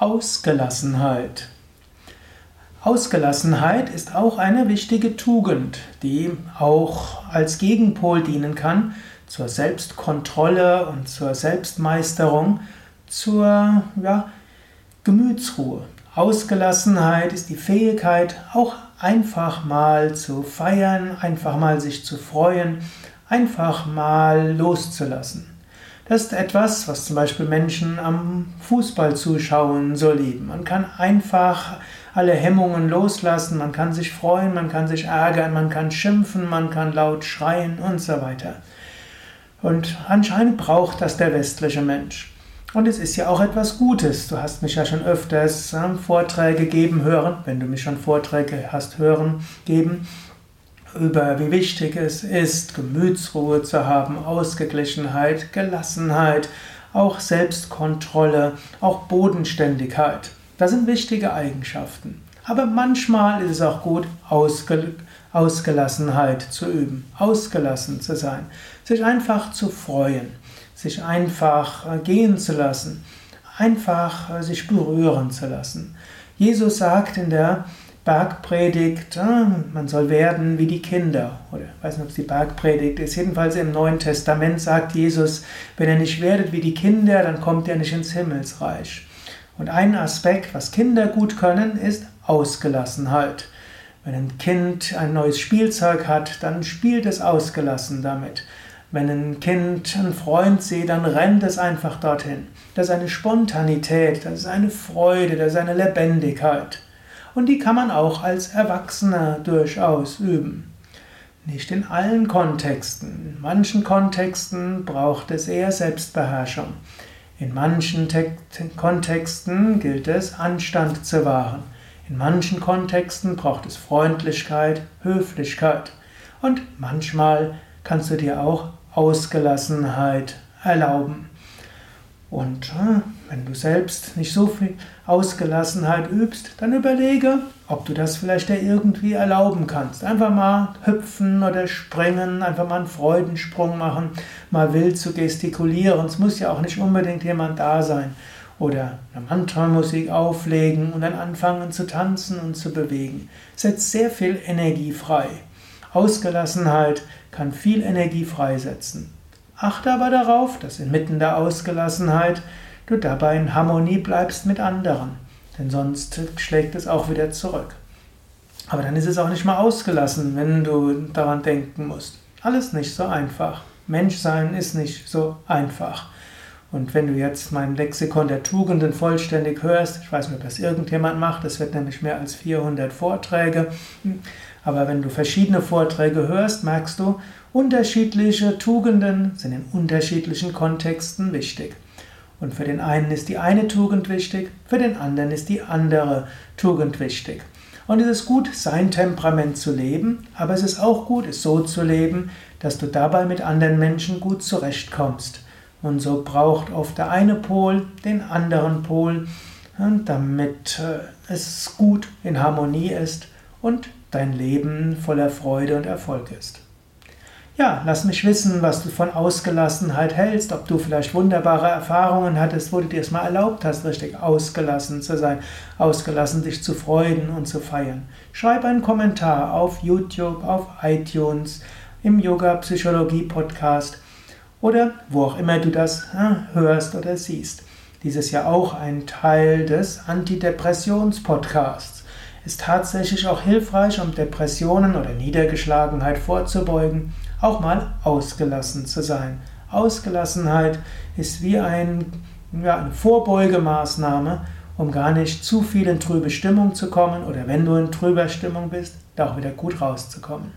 Ausgelassenheit. Ausgelassenheit ist auch eine wichtige Tugend, die auch als Gegenpol dienen kann zur Selbstkontrolle und zur Selbstmeisterung, zur ja, Gemütsruhe. Ausgelassenheit ist die Fähigkeit, auch einfach mal zu feiern, einfach mal sich zu freuen, einfach mal loszulassen. Das ist etwas, was zum Beispiel Menschen am Fußball zuschauen so lieben. Man kann einfach alle Hemmungen loslassen, man kann sich freuen, man kann sich ärgern, man kann schimpfen, man kann laut schreien und so weiter. Und anscheinend braucht das der westliche Mensch. Und es ist ja auch etwas Gutes. Du hast mich ja schon öfters äh, Vorträge geben hören, wenn du mich schon Vorträge hast hören geben, über wie wichtig es ist, Gemütsruhe zu haben, Ausgeglichenheit, Gelassenheit, auch Selbstkontrolle, auch Bodenständigkeit. Das sind wichtige Eigenschaften. Aber manchmal ist es auch gut, Ausge Ausgelassenheit zu üben, ausgelassen zu sein, sich einfach zu freuen, sich einfach äh, gehen zu lassen, einfach äh, sich berühren zu lassen. Jesus sagt in der Bergpredigt, ah, man soll werden wie die Kinder. Oder ich weiß nicht, ob es die Bergpredigt ist. Jedenfalls im Neuen Testament sagt Jesus, wenn ihr nicht werdet wie die Kinder, dann kommt ihr nicht ins Himmelsreich. Und ein Aspekt, was Kinder gut können, ist Ausgelassenheit. Wenn ein Kind ein neues Spielzeug hat, dann spielt es ausgelassen damit. Wenn ein Kind einen Freund sieht, dann rennt es einfach dorthin. Das ist eine Spontanität, das ist eine Freude, das ist eine Lebendigkeit und die kann man auch als Erwachsener durchaus üben. Nicht in allen Kontexten. In manchen Kontexten braucht es eher Selbstbeherrschung. In manchen Kontexten gilt es, Anstand zu wahren. In manchen Kontexten braucht es Freundlichkeit, Höflichkeit. Und manchmal kannst du dir auch Ausgelassenheit erlauben. Und äh, wenn du selbst nicht so viel Ausgelassenheit übst, dann überlege, ob du das vielleicht dir irgendwie erlauben kannst. Einfach mal hüpfen oder springen, einfach mal einen Freudensprung machen, mal wild zu gestikulieren. Es muss ja auch nicht unbedingt jemand da sein. Oder eine Mantra-Musik auflegen und dann anfangen zu tanzen und zu bewegen. Setzt sehr viel Energie frei. Ausgelassenheit kann viel Energie freisetzen. Achte aber darauf, dass inmitten der Ausgelassenheit du dabei in Harmonie bleibst mit anderen, denn sonst schlägt es auch wieder zurück. Aber dann ist es auch nicht mal ausgelassen, wenn du daran denken musst. Alles nicht so einfach. Menschsein ist nicht so einfach. Und wenn du jetzt mein Lexikon der Tugenden vollständig hörst, ich weiß nicht, ob das irgendjemand macht, es wird nämlich mehr als 400 Vorträge, aber wenn du verschiedene Vorträge hörst, merkst du, unterschiedliche Tugenden sind in unterschiedlichen Kontexten wichtig. Und für den einen ist die eine Tugend wichtig, für den anderen ist die andere Tugend wichtig. Und es ist gut, sein Temperament zu leben, aber es ist auch gut, es so zu leben, dass du dabei mit anderen Menschen gut zurechtkommst. Und so braucht oft der eine Pol den anderen Pol, damit äh, es gut in Harmonie ist und dein Leben voller Freude und Erfolg ist. Ja, lass mich wissen, was du von Ausgelassenheit hältst, ob du vielleicht wunderbare Erfahrungen hattest, wo du dir es mal erlaubt hast, richtig ausgelassen zu sein, ausgelassen dich zu freuen und zu feiern. Schreib einen Kommentar auf YouTube, auf iTunes, im Yoga Psychologie Podcast oder wo auch immer du das ja, hörst oder siehst. Dieses ja auch ein Teil des Antidepressions Podcasts. Ist tatsächlich auch hilfreich, um Depressionen oder Niedergeschlagenheit vorzubeugen auch mal ausgelassen zu sein. Ausgelassenheit ist wie ein, ja, eine Vorbeugemaßnahme, um gar nicht zu viel in trübe Stimmung zu kommen oder wenn du in trüber Stimmung bist, da auch wieder gut rauszukommen.